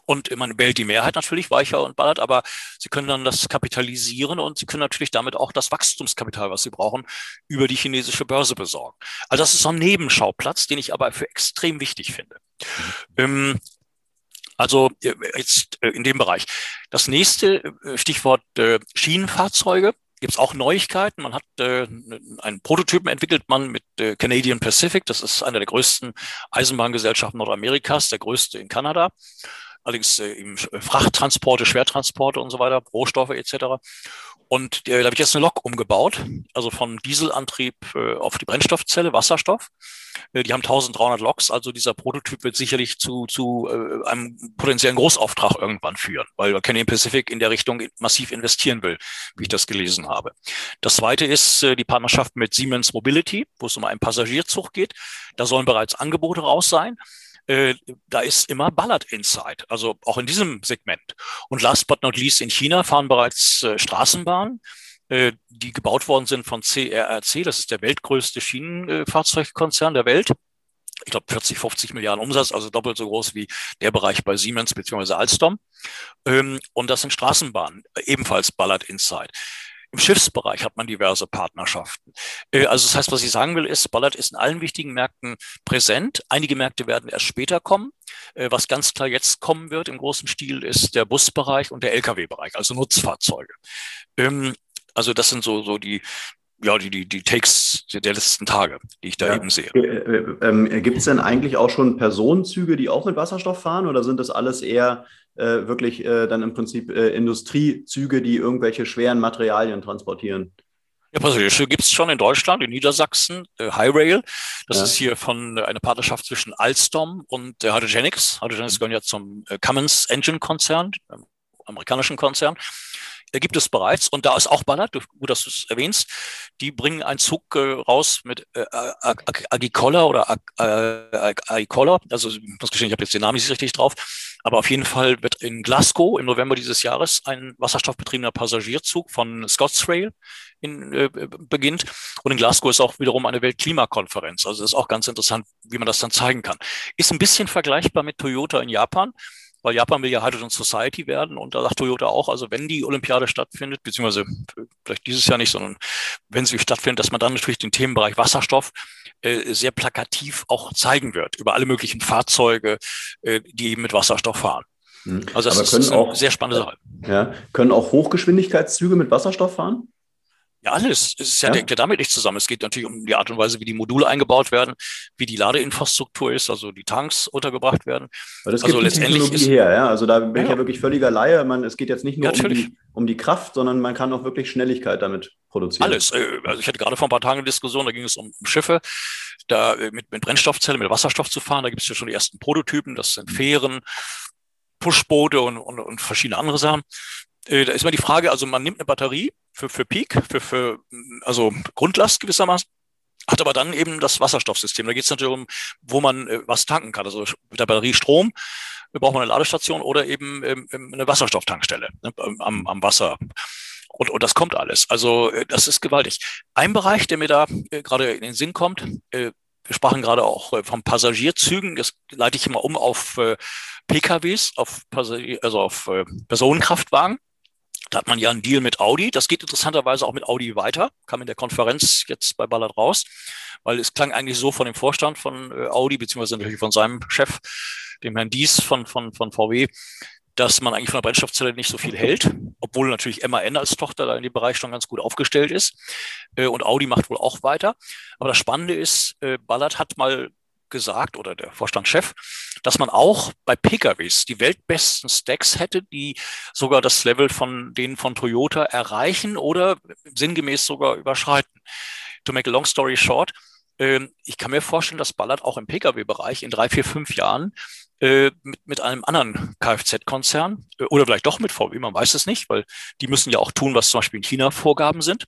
und man wählt die Mehrheit natürlich, Weicher und Ballard, aber sie können dann das kapitalisieren und sie können natürlich damit auch das Wachstumskapital, was sie brauchen, über die chinesische Börse besorgen. Also das ist so ein Nebenschauplatz, den ich aber für extrem wichtig finde. Ähm, also äh, jetzt äh, in dem Bereich. Das nächste äh, Stichwort Schienenfahrzeuge gibt es auch Neuigkeiten. Man hat äh, einen Prototypen entwickelt, man mit äh, Canadian Pacific. Das ist einer der größten Eisenbahngesellschaften Nordamerikas, der größte in Kanada allerdings äh, im Frachttransporte, Schwertransporte und so weiter, Rohstoffe etc. Und äh, da habe ich jetzt eine Lok umgebaut, also von Dieselantrieb äh, auf die Brennstoffzelle, Wasserstoff. Äh, die haben 1300 Loks, also dieser Prototyp wird sicherlich zu, zu äh, einem potenziellen Großauftrag irgendwann führen, weil Canadian Pacific in der Richtung massiv investieren will, wie ich das gelesen habe. Das zweite ist äh, die Partnerschaft mit Siemens Mobility, wo es um einen Passagierzug geht. Da sollen bereits Angebote raus sein. Äh, da ist immer Ballard Inside, also auch in diesem Segment. Und last but not least in China fahren bereits äh, Straßenbahnen, äh, die gebaut worden sind von CRRC, das ist der weltgrößte Schienenfahrzeugkonzern der Welt. Ich glaube 40, 50 Milliarden Umsatz, also doppelt so groß wie der Bereich bei Siemens bzw. Alstom. Ähm, und das sind Straßenbahnen, ebenfalls Ballard Inside. Im Schiffsbereich hat man diverse Partnerschaften. Äh, also das heißt, was ich sagen will, ist, Ballard ist in allen wichtigen Märkten präsent. Einige Märkte werden erst später kommen. Äh, was ganz klar jetzt kommen wird im großen Stil, ist der Busbereich und der Lkw-Bereich, also Nutzfahrzeuge. Ähm, also das sind so, so die, ja, die, die, die Takes der letzten Tage, die ich da ja. eben sehe. Äh, ähm, Gibt es denn eigentlich auch schon Personenzüge, die auch mit Wasserstoff fahren oder sind das alles eher äh, wirklich äh, dann im Prinzip äh, Industriezüge, die irgendwelche schweren Materialien transportieren. Ja, Passagiere gibt es schon in Deutschland, in Niedersachsen, äh, High Rail. Das ja. ist hier von äh, einer Partnerschaft zwischen Alstom und äh, Hydrogenics. Hydrogenics gehören ja zum äh, Cummins Engine Konzern, amerikanischen Konzern gibt es bereits. Und da ist auch Ballard, gut, dass du es erwähnst. Die bringen einen Zug äh, raus mit äh, Agicola oder Ag Agicola. Also ich muss gestehen, ich habe jetzt den Namen nicht richtig drauf. Aber auf jeden Fall wird in Glasgow im November dieses Jahres ein wasserstoffbetriebener Passagierzug von Scotsrail in, äh, beginnt. Und in Glasgow ist auch wiederum eine Weltklimakonferenz. Also das ist auch ganz interessant, wie man das dann zeigen kann. Ist ein bisschen vergleichbar mit Toyota in Japan weil Japan will ja Hydrogen Society werden und da sagt Toyota auch, also wenn die Olympiade stattfindet, beziehungsweise vielleicht dieses Jahr nicht, sondern wenn sie stattfindet, dass man dann natürlich den Themenbereich Wasserstoff äh, sehr plakativ auch zeigen wird über alle möglichen Fahrzeuge, äh, die eben mit Wasserstoff fahren. Hm. Also das ist, eine auch, sehr spannende Sache. Ja, können auch Hochgeschwindigkeitszüge mit Wasserstoff fahren? Ja, alles. Es ist ja, ja. hängt ja damit nicht zusammen. Es geht natürlich um die Art und Weise, wie die Module eingebaut werden, wie die Ladeinfrastruktur ist, also die Tanks untergebracht werden. Aber das also gibt letztendlich Technologie ist, her, ja. Also da bin ja, ich ja wirklich völliger Laie. Man, es geht jetzt nicht nur um, die, um die Kraft, sondern man kann auch wirklich Schnelligkeit damit produzieren. Alles. Äh, also ich hatte gerade vor ein paar Tagen eine Diskussion, da ging es um Schiffe, da äh, mit, mit Brennstoffzellen, mit Wasserstoff zu fahren. Da gibt es ja schon die ersten Prototypen, das sind Fähren, Pushboote und, und, und verschiedene andere Sachen. Äh, da ist immer die Frage, also man nimmt eine Batterie für, für Peak, für, für also Grundlast gewissermaßen, hat aber dann eben das Wasserstoffsystem. Da geht es natürlich um, wo man äh, was tanken kann. Also mit der Batterie Strom äh, braucht man eine Ladestation oder eben ähm, ähm eine Wasserstofftankstelle ne, am, am Wasser. Und, und das kommt alles. Also äh, das ist gewaltig. Ein Bereich, der mir da äh, gerade in den Sinn kommt, äh, wir sprachen gerade auch äh, von Passagierzügen. Das leite ich immer um auf äh, PKWs, auf, Passagier, also auf äh, Personenkraftwagen. Da hat man ja einen Deal mit Audi. Das geht interessanterweise auch mit Audi weiter. Kam in der Konferenz jetzt bei Ballard raus, weil es klang eigentlich so von dem Vorstand von äh, Audi, beziehungsweise natürlich von seinem Chef, dem Herrn Dies von, von, von VW, dass man eigentlich von der Brennstoffzelle nicht so viel hält, obwohl natürlich MAN als Tochter da in dem Bereich schon ganz gut aufgestellt ist. Äh, und Audi macht wohl auch weiter. Aber das Spannende ist, äh, Ballard hat mal gesagt oder der Vorstandschef, dass man auch bei PKWs die weltbesten Stacks hätte, die sogar das Level von denen von Toyota erreichen oder sinngemäß sogar überschreiten. To make a long story short, äh, ich kann mir vorstellen, dass Ballard auch im Pkw-Bereich in drei, vier, fünf Jahren äh, mit, mit einem anderen Kfz-Konzern äh, oder vielleicht doch mit VW, man weiß es nicht, weil die müssen ja auch tun, was zum Beispiel in China Vorgaben sind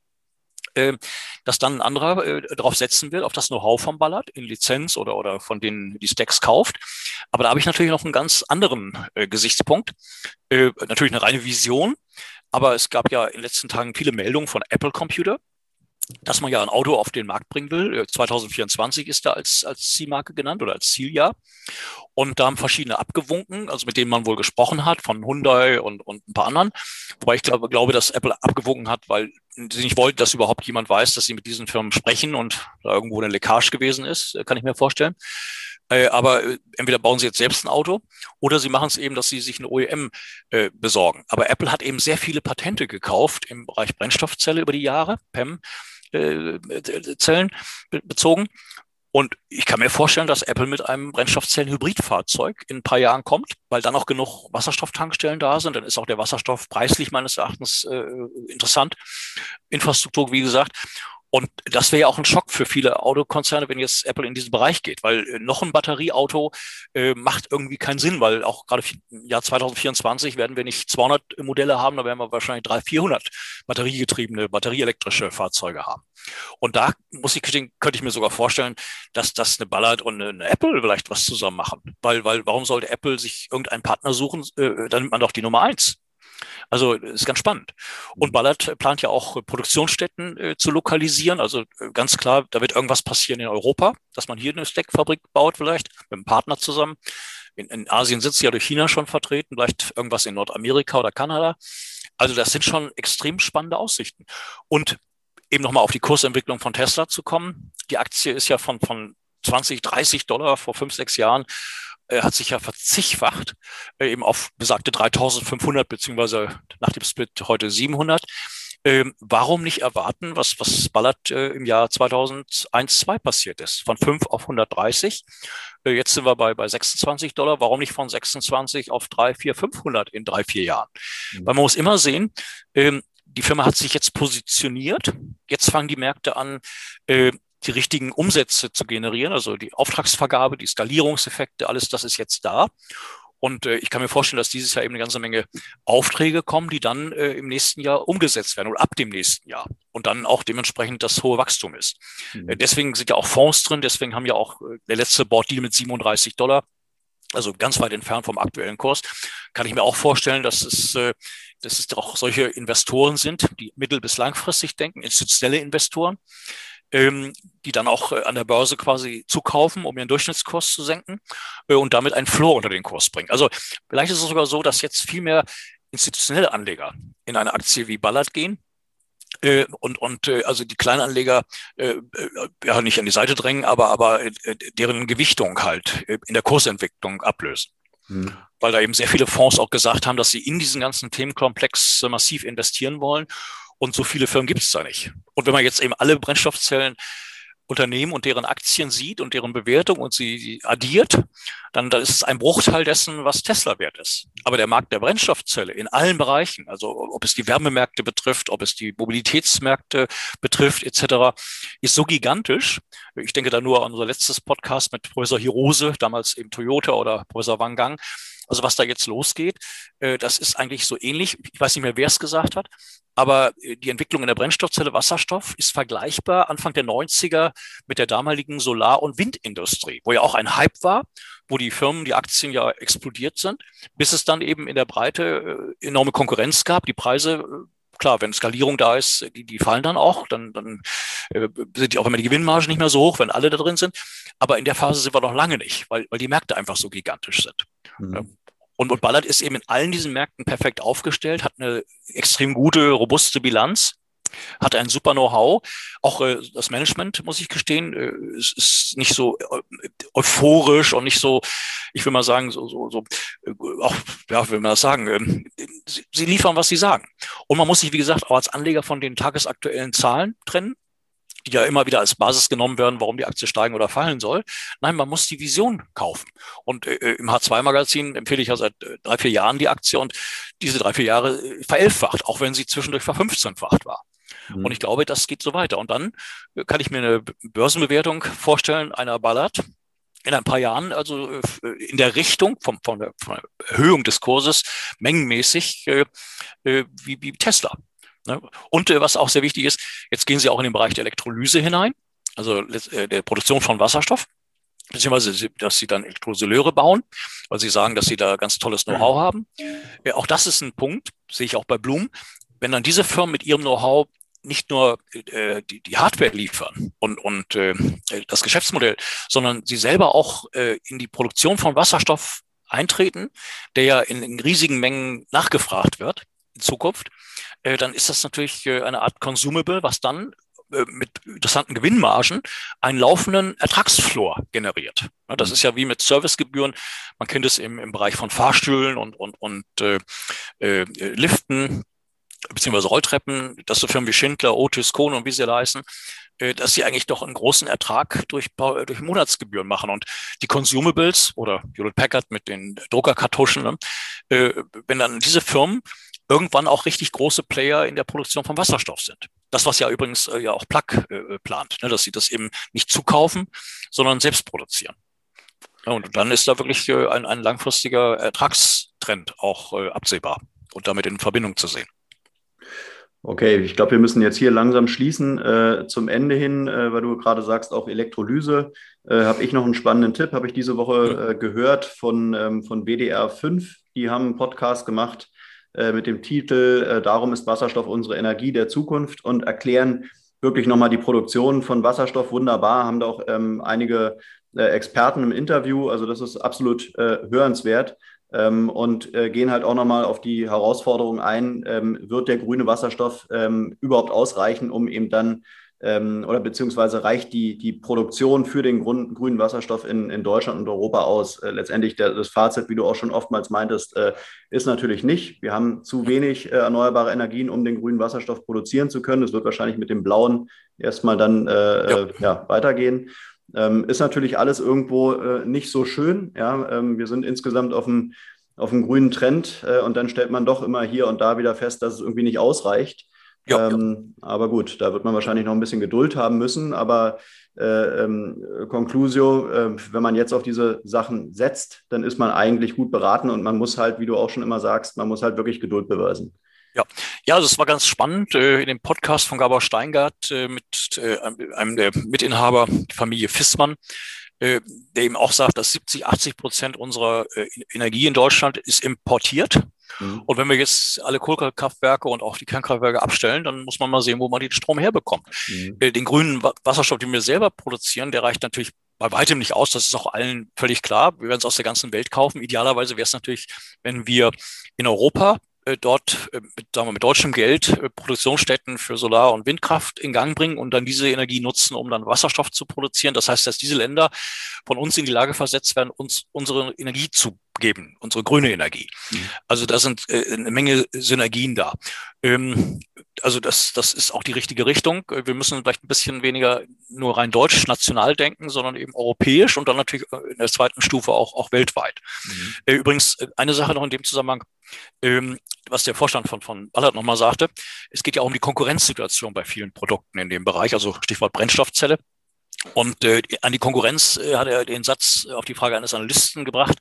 äh, dass dann ein anderer äh, darauf setzen will, auf das Know-how vom Ballard in Lizenz oder, oder von denen die Stacks kauft. Aber da habe ich natürlich noch einen ganz anderen äh, Gesichtspunkt. Äh, natürlich eine reine Vision, aber es gab ja in den letzten Tagen viele Meldungen von Apple Computer, dass man ja ein Auto auf den Markt bringen will. 2024 äh, ist da als, als Zielmarke genannt oder als Zieljahr. Und da haben verschiedene abgewunken, also mit denen man wohl gesprochen hat, von Hyundai und, und ein paar anderen. Wobei ich glaube, glaube, dass Apple abgewunken hat, weil sie nicht wollten, dass überhaupt jemand weiß, dass sie mit diesen Firmen sprechen und da irgendwo eine Leckage gewesen ist, kann ich mir vorstellen. Äh, aber äh, entweder bauen sie jetzt selbst ein Auto oder sie machen es eben, dass sie sich eine OEM äh, besorgen. Aber Apple hat eben sehr viele Patente gekauft im Bereich Brennstoffzelle über die Jahre, PEM. Zellen bezogen. Und ich kann mir vorstellen, dass Apple mit einem Brennstoffzellen-Hybridfahrzeug in ein paar Jahren kommt, weil dann auch genug Wasserstofftankstellen da sind. Dann ist auch der Wasserstoff preislich meines Erachtens äh, interessant. Infrastruktur, wie gesagt. Und das wäre ja auch ein Schock für viele Autokonzerne, wenn jetzt Apple in diesen Bereich geht, weil äh, noch ein Batterieauto äh, macht irgendwie keinen Sinn, weil auch gerade im Jahr 2024 werden wir nicht 200 Modelle haben, da werden wir wahrscheinlich 300, 400 batteriegetriebene, batterieelektrische Fahrzeuge haben. Und da muss ich, könnte ich mir sogar vorstellen, dass das eine Ballard und eine Apple vielleicht was zusammen machen. Weil, weil, warum sollte Apple sich irgendeinen Partner suchen? Äh, dann nimmt man doch die Nummer eins. Also ist ganz spannend. Und mhm. Ballard plant ja auch Produktionsstätten äh, zu lokalisieren. Also äh, ganz klar, da wird irgendwas passieren in Europa, dass man hier eine Steckfabrik baut vielleicht mit einem Partner zusammen. In, in Asien sind sie ja durch China schon vertreten, vielleicht irgendwas in Nordamerika oder Kanada. Also das sind schon extrem spannende Aussichten. Und eben nochmal auf die Kursentwicklung von Tesla zu kommen. Die Aktie ist ja von, von 20, 30 Dollar vor fünf, sechs Jahren äh, hat sich ja verzigfacht, äh, eben auf besagte 3500 beziehungsweise nach dem Split heute 700. Ähm, warum nicht erwarten, was, was Ballard äh, im Jahr 2001, 2 passiert ist? Von 5 auf 130. Äh, jetzt sind wir bei, bei 26 Dollar. Warum nicht von 26 auf 3, 4, 500 in drei, vier Jahren? Mhm. Weil man muss immer sehen, ähm, die Firma hat sich jetzt positioniert. Jetzt fangen die Märkte an, äh, die richtigen Umsätze zu generieren, also die Auftragsvergabe, die Skalierungseffekte, alles das ist jetzt da. Und äh, ich kann mir vorstellen, dass dieses Jahr eben eine ganze Menge Aufträge kommen, die dann äh, im nächsten Jahr umgesetzt werden oder ab dem nächsten Jahr. Und dann auch dementsprechend das hohe Wachstum ist. Mhm. Äh, deswegen sind ja auch Fonds drin, deswegen haben ja auch äh, der letzte Board-Deal mit 37 Dollar, also ganz weit entfernt vom aktuellen Kurs, kann ich mir auch vorstellen, dass es, äh, dass es auch solche Investoren sind, die mittel- bis langfristig denken, institutionelle Investoren, ähm, die dann auch äh, an der Börse quasi zukaufen, um ihren Durchschnittskurs zu senken äh, und damit einen Floor unter den Kurs bringen. Also vielleicht ist es sogar so, dass jetzt viel mehr institutionelle Anleger in eine Aktie wie Ballard gehen, äh, und, und äh, also die Kleinanleger äh, äh, ja nicht an die Seite drängen, aber, aber äh, deren Gewichtung halt äh, in der Kursentwicklung ablösen. Hm. Weil da eben sehr viele Fonds auch gesagt haben, dass sie in diesen ganzen Themenkomplex massiv investieren wollen und so viele Firmen gibt es da nicht. Und wenn man jetzt eben alle Brennstoffzellen Unternehmen und deren Aktien sieht und deren Bewertung und sie addiert, dann, dann ist es ein Bruchteil dessen, was Tesla wert ist. Aber der Markt der Brennstoffzelle in allen Bereichen, also ob es die Wärmemärkte betrifft, ob es die Mobilitätsmärkte betrifft, etc., ist so gigantisch. Ich denke da nur an unser letztes Podcast mit Professor Hirose, damals eben Toyota oder Professor Wang Gang, also was da jetzt losgeht, äh, das ist eigentlich so ähnlich. Ich weiß nicht mehr, wer es gesagt hat, aber äh, die Entwicklung in der Brennstoffzelle Wasserstoff ist vergleichbar Anfang der 90er mit der damaligen Solar- und Windindustrie, wo ja auch ein Hype war, wo die Firmen, die Aktien ja explodiert sind, bis es dann eben in der Breite äh, enorme Konkurrenz gab, die Preise klar, wenn Skalierung da ist, die, die fallen dann auch, dann, dann äh, sind die auch immer die Gewinnmargen nicht mehr so hoch, wenn alle da drin sind. Aber in der Phase sind wir noch lange nicht, weil, weil die Märkte einfach so gigantisch sind. Mhm. Und, und Ballard ist eben in allen diesen Märkten perfekt aufgestellt, hat eine extrem gute, robuste Bilanz, hat ein super Know-how. Auch äh, das Management, muss ich gestehen, äh, ist, ist nicht so äh, euphorisch und nicht so, ich will mal sagen, so, so, so äh, auch, ja, will man das sagen, äh, sie, sie liefern, was sie sagen. Und man muss sich, wie gesagt, auch als Anleger von den tagesaktuellen Zahlen trennen die ja immer wieder als Basis genommen werden, warum die Aktie steigen oder fallen soll. Nein, man muss die Vision kaufen. Und äh, im H2-Magazin empfehle ich ja seit äh, drei, vier Jahren die Aktie und diese drei, vier Jahre äh, verelffacht, auch wenn sie zwischendurch verfünfzehnfacht war. Mhm. Und ich glaube, das geht so weiter. Und dann äh, kann ich mir eine Börsenbewertung vorstellen einer Ballard, in ein paar Jahren, also äh, in der Richtung vom, von, der, von der Erhöhung des Kurses mengenmäßig äh, wie, wie Tesla. Ne? Und äh, was auch sehr wichtig ist, jetzt gehen Sie auch in den Bereich der Elektrolyse hinein, also äh, der Produktion von Wasserstoff beziehungsweise dass sie dann Elektrolyseure bauen, weil sie sagen, dass sie da ganz tolles Know-how haben. Ja, auch das ist ein Punkt, sehe ich auch bei Bloom. Wenn dann diese Firmen mit ihrem Know-how nicht nur äh, die, die Hardware liefern und, und äh, das Geschäftsmodell, sondern sie selber auch äh, in die Produktion von Wasserstoff eintreten, der ja in, in riesigen Mengen nachgefragt wird in Zukunft, äh, dann ist das natürlich äh, eine Art Consumable, was dann äh, mit interessanten Gewinnmargen einen laufenden Ertragsflor generiert. Das ist ja wie mit Servicegebühren. Man kennt es im, im Bereich von Fahrstühlen und, und, und äh, äh, Liften beziehungsweise Rolltreppen, dass so Firmen wie Schindler, Otis, Kohn und wie sie leisten, äh, dass sie eigentlich doch einen großen Ertrag durch, durch Monatsgebühren machen. Und die Consumables oder Hewlett Packard mit den Druckerkartuschen, ne, äh, wenn dann diese Firmen irgendwann auch richtig große Player in der Produktion von Wasserstoff sind. Das, was ja übrigens äh, ja auch Plug äh, plant, ne, dass sie das eben nicht zukaufen, sondern selbst produzieren. Ja, und dann ist da wirklich äh, ein, ein langfristiger Ertragstrend auch äh, absehbar und damit in Verbindung zu sehen. Okay, ich glaube, wir müssen jetzt hier langsam schließen. Äh, zum Ende hin, äh, weil du gerade sagst, auch Elektrolyse, äh, habe ich noch einen spannenden Tipp, habe ich diese Woche äh, gehört von, ähm, von WDR 5. Die haben einen Podcast gemacht äh, mit dem Titel äh, Darum ist Wasserstoff unsere Energie der Zukunft und erklären wirklich nochmal die Produktion von Wasserstoff wunderbar, haben da auch ähm, einige äh, Experten im Interview, also das ist absolut äh, hörenswert. Ähm, und äh, gehen halt auch nochmal auf die Herausforderung ein, ähm, wird der grüne Wasserstoff ähm, überhaupt ausreichen, um eben dann ähm, oder beziehungsweise reicht die, die Produktion für den Grün, grünen Wasserstoff in, in Deutschland und Europa aus? Äh, letztendlich der, das Fazit, wie du auch schon oftmals meintest, äh, ist natürlich nicht. Wir haben zu wenig äh, erneuerbare Energien, um den grünen Wasserstoff produzieren zu können. Es wird wahrscheinlich mit dem blauen erstmal dann äh, ja. Äh, ja. weitergehen. Ähm, ist natürlich alles irgendwo äh, nicht so schön. Ja? Ähm, wir sind insgesamt auf dem, auf dem grünen Trend und dann stellt man doch immer hier und da wieder fest, dass es irgendwie nicht ausreicht. Ja, ähm, ja. Aber gut, da wird man wahrscheinlich noch ein bisschen Geduld haben müssen. Aber äh, ähm, Conclusio, äh, wenn man jetzt auf diese Sachen setzt, dann ist man eigentlich gut beraten und man muss halt, wie du auch schon immer sagst, man muss halt wirklich Geduld beweisen. Ja, ja, also es war ganz spannend äh, in dem Podcast von Gabor Steingart äh, mit äh, einem der Mitinhaber, Familie Fissmann, der eben auch sagt, dass 70, 80 Prozent unserer Energie in Deutschland ist importiert. Mhm. Und wenn wir jetzt alle Kohlekraftwerke und auch die Kernkraftwerke abstellen, dann muss man mal sehen, wo man den Strom herbekommt. Mhm. Den grünen Wasserstoff, den wir selber produzieren, der reicht natürlich bei weitem nicht aus. Das ist auch allen völlig klar. Wir werden es aus der ganzen Welt kaufen. Idealerweise wäre es natürlich, wenn wir in Europa dort äh, mit, sagen wir, mit deutschem Geld äh, Produktionsstätten für Solar- und Windkraft in Gang bringen und dann diese Energie nutzen, um dann Wasserstoff zu produzieren. Das heißt, dass diese Länder von uns in die Lage versetzt werden, uns unsere Energie zu geben, unsere grüne Energie. Mhm. Also da sind äh, eine Menge Synergien da. Ähm, also das, das ist auch die richtige Richtung. Wir müssen vielleicht ein bisschen weniger nur rein deutsch, national denken, sondern eben europäisch und dann natürlich in der zweiten Stufe auch, auch weltweit. Mhm. Äh, übrigens, eine Sache noch in dem Zusammenhang, ähm, was der Vorstand von, von Ballard nochmal sagte, es geht ja auch um die Konkurrenzsituation bei vielen Produkten in dem Bereich, also Stichwort Brennstoffzelle. Und äh, an die Konkurrenz äh, hat er den Satz auf die Frage eines Analysten gebracht.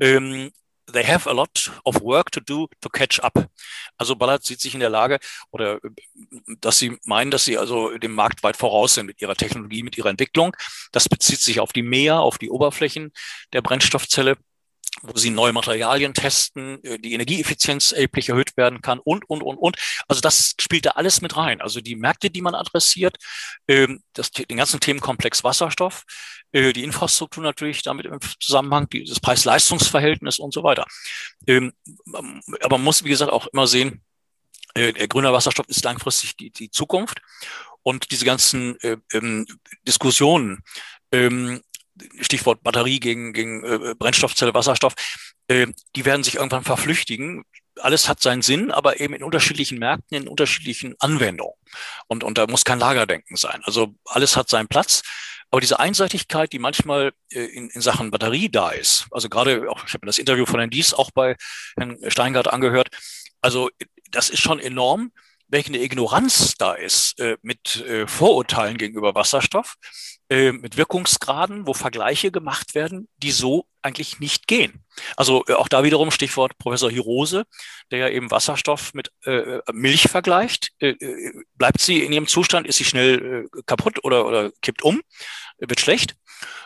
Ähm, they have a lot of work to do to catch up. Also Ballard sieht sich in der Lage, oder äh, dass sie meinen, dass sie also dem Markt weit voraus sind mit ihrer Technologie, mit ihrer Entwicklung. Das bezieht sich auf die Meer, auf die Oberflächen der Brennstoffzelle wo sie neue Materialien testen, äh, die Energieeffizienz erheblich erhöht werden kann und, und, und, und. Also das spielt da alles mit rein. Also die Märkte, die man adressiert, ähm, das, den ganzen Themenkomplex Wasserstoff, äh, die Infrastruktur natürlich damit im Zusammenhang, das Preis-Leistungs-Verhältnis und so weiter. Ähm, aber man muss, wie gesagt, auch immer sehen, äh, der grüne Wasserstoff ist langfristig die, die Zukunft. Und diese ganzen ähm, Diskussionen, Stichwort Batterie gegen, gegen äh, Brennstoffzelle, Wasserstoff, äh, die werden sich irgendwann verflüchtigen. Alles hat seinen Sinn, aber eben in unterschiedlichen Märkten, in unterschiedlichen Anwendungen. Und, und da muss kein Lagerdenken sein. Also alles hat seinen Platz. Aber diese Einseitigkeit, die manchmal äh, in, in Sachen Batterie da ist, also gerade auch, ich habe mir das Interview von Herrn Dies auch bei Herrn Steingart angehört, also das ist schon enorm. Welche Ignoranz da ist äh, mit äh, Vorurteilen gegenüber Wasserstoff, äh, mit Wirkungsgraden, wo Vergleiche gemacht werden, die so eigentlich nicht gehen. Also äh, auch da wiederum Stichwort Professor Hirose, der ja eben Wasserstoff mit äh, Milch vergleicht. Äh, bleibt sie in ihrem Zustand, ist sie schnell kaputt oder, oder kippt um, wird schlecht.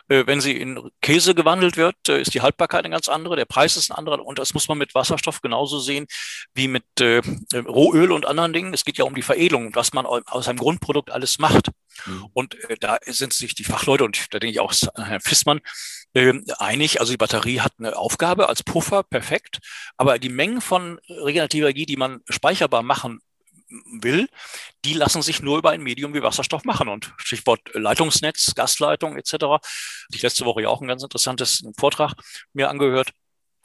Äh, wenn sie in Käse gewandelt wird, äh, ist die Haltbarkeit eine ganz andere, der Preis ist ein anderer und das muss man mit Wasserstoff genauso sehen wie mit äh, Rohöl und anderen Dingen. Es geht ja um die Veredelung, was man aus einem Grundprodukt alles macht. Mhm. Und äh, da sind sich die Fachleute und da denke ich auch Herrn Fissmann äh, einig. Also die Batterie hat eine Aufgabe als Puffer, perfekt. Aber die Mengen von regenerativer Energie, die man speicherbar machen will, die lassen sich nur über ein Medium wie Wasserstoff machen. Und Stichwort Leitungsnetz, Gasleitung etc. Ich letzte Woche ja auch ein ganz interessantes Vortrag mir angehört.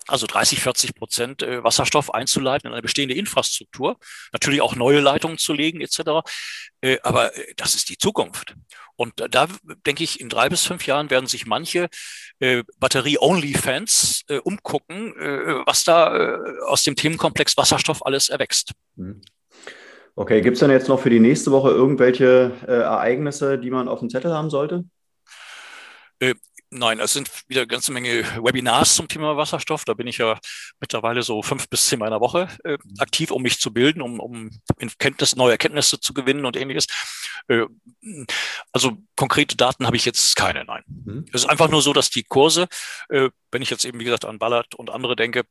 Also 30, 40 Prozent äh, Wasserstoff einzuleiten in eine bestehende Infrastruktur, natürlich auch neue Leitungen zu legen etc. Äh, aber äh, das ist die Zukunft. Und da denke ich, in drei bis fünf Jahren werden sich manche Batterie-Only-Fans umgucken, was da aus dem Themenkomplex Wasserstoff alles erwächst. Okay, gibt es denn jetzt noch für die nächste Woche irgendwelche äh, Ereignisse, die man auf dem Zettel haben sollte? Äh, nein, es sind wieder eine ganze Menge Webinars zum Thema Wasserstoff. Da bin ich ja mittlerweile so fünf bis zehn meiner Woche äh, aktiv, um mich zu bilden, um, um Kenntnis, neue Erkenntnisse zu gewinnen und ähnliches. Äh, also konkrete Daten habe ich jetzt keine, nein. Mhm. Es ist einfach nur so, dass die Kurse, äh, wenn ich jetzt eben, wie gesagt, an Ballard und andere denke,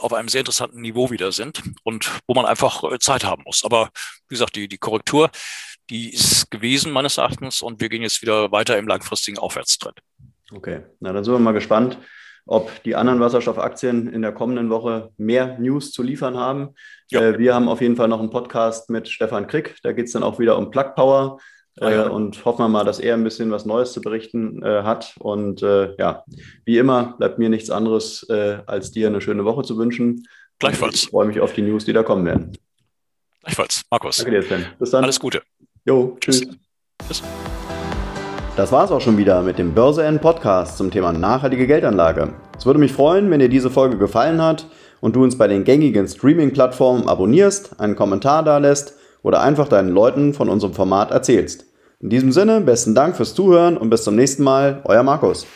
auf einem sehr interessanten Niveau wieder sind und wo man einfach äh, Zeit haben muss. Aber wie gesagt, die, die Korrektur, die ist gewesen meines Erachtens und wir gehen jetzt wieder weiter im langfristigen Aufwärtstrend. Okay, na dann sind wir mal gespannt, ob die anderen Wasserstoffaktien in der kommenden Woche mehr News zu liefern haben. Ja. Äh, wir haben auf jeden Fall noch einen Podcast mit Stefan Krick. Da geht es dann auch wieder um Plug Power. Ah, ja. Äh, und hoffen wir mal, dass er ein bisschen was Neues zu berichten äh, hat. Und äh, ja, wie immer bleibt mir nichts anderes, äh, als dir eine schöne Woche zu wünschen. Gleichfalls. ich freue mich auf die News, die da kommen werden. Gleichfalls, Markus. Danke dir, Sven. Bis dann. Alles Gute. Jo, tschüss. tschüss. Das war es auch schon wieder mit dem Börse N Podcast zum Thema nachhaltige Geldanlage. Es würde mich freuen, wenn dir diese Folge gefallen hat und du uns bei den gängigen Streaming-Plattformen abonnierst, einen Kommentar da lässt oder einfach deinen Leuten von unserem Format erzählst. In diesem Sinne, besten Dank fürs Zuhören und bis zum nächsten Mal, euer Markus.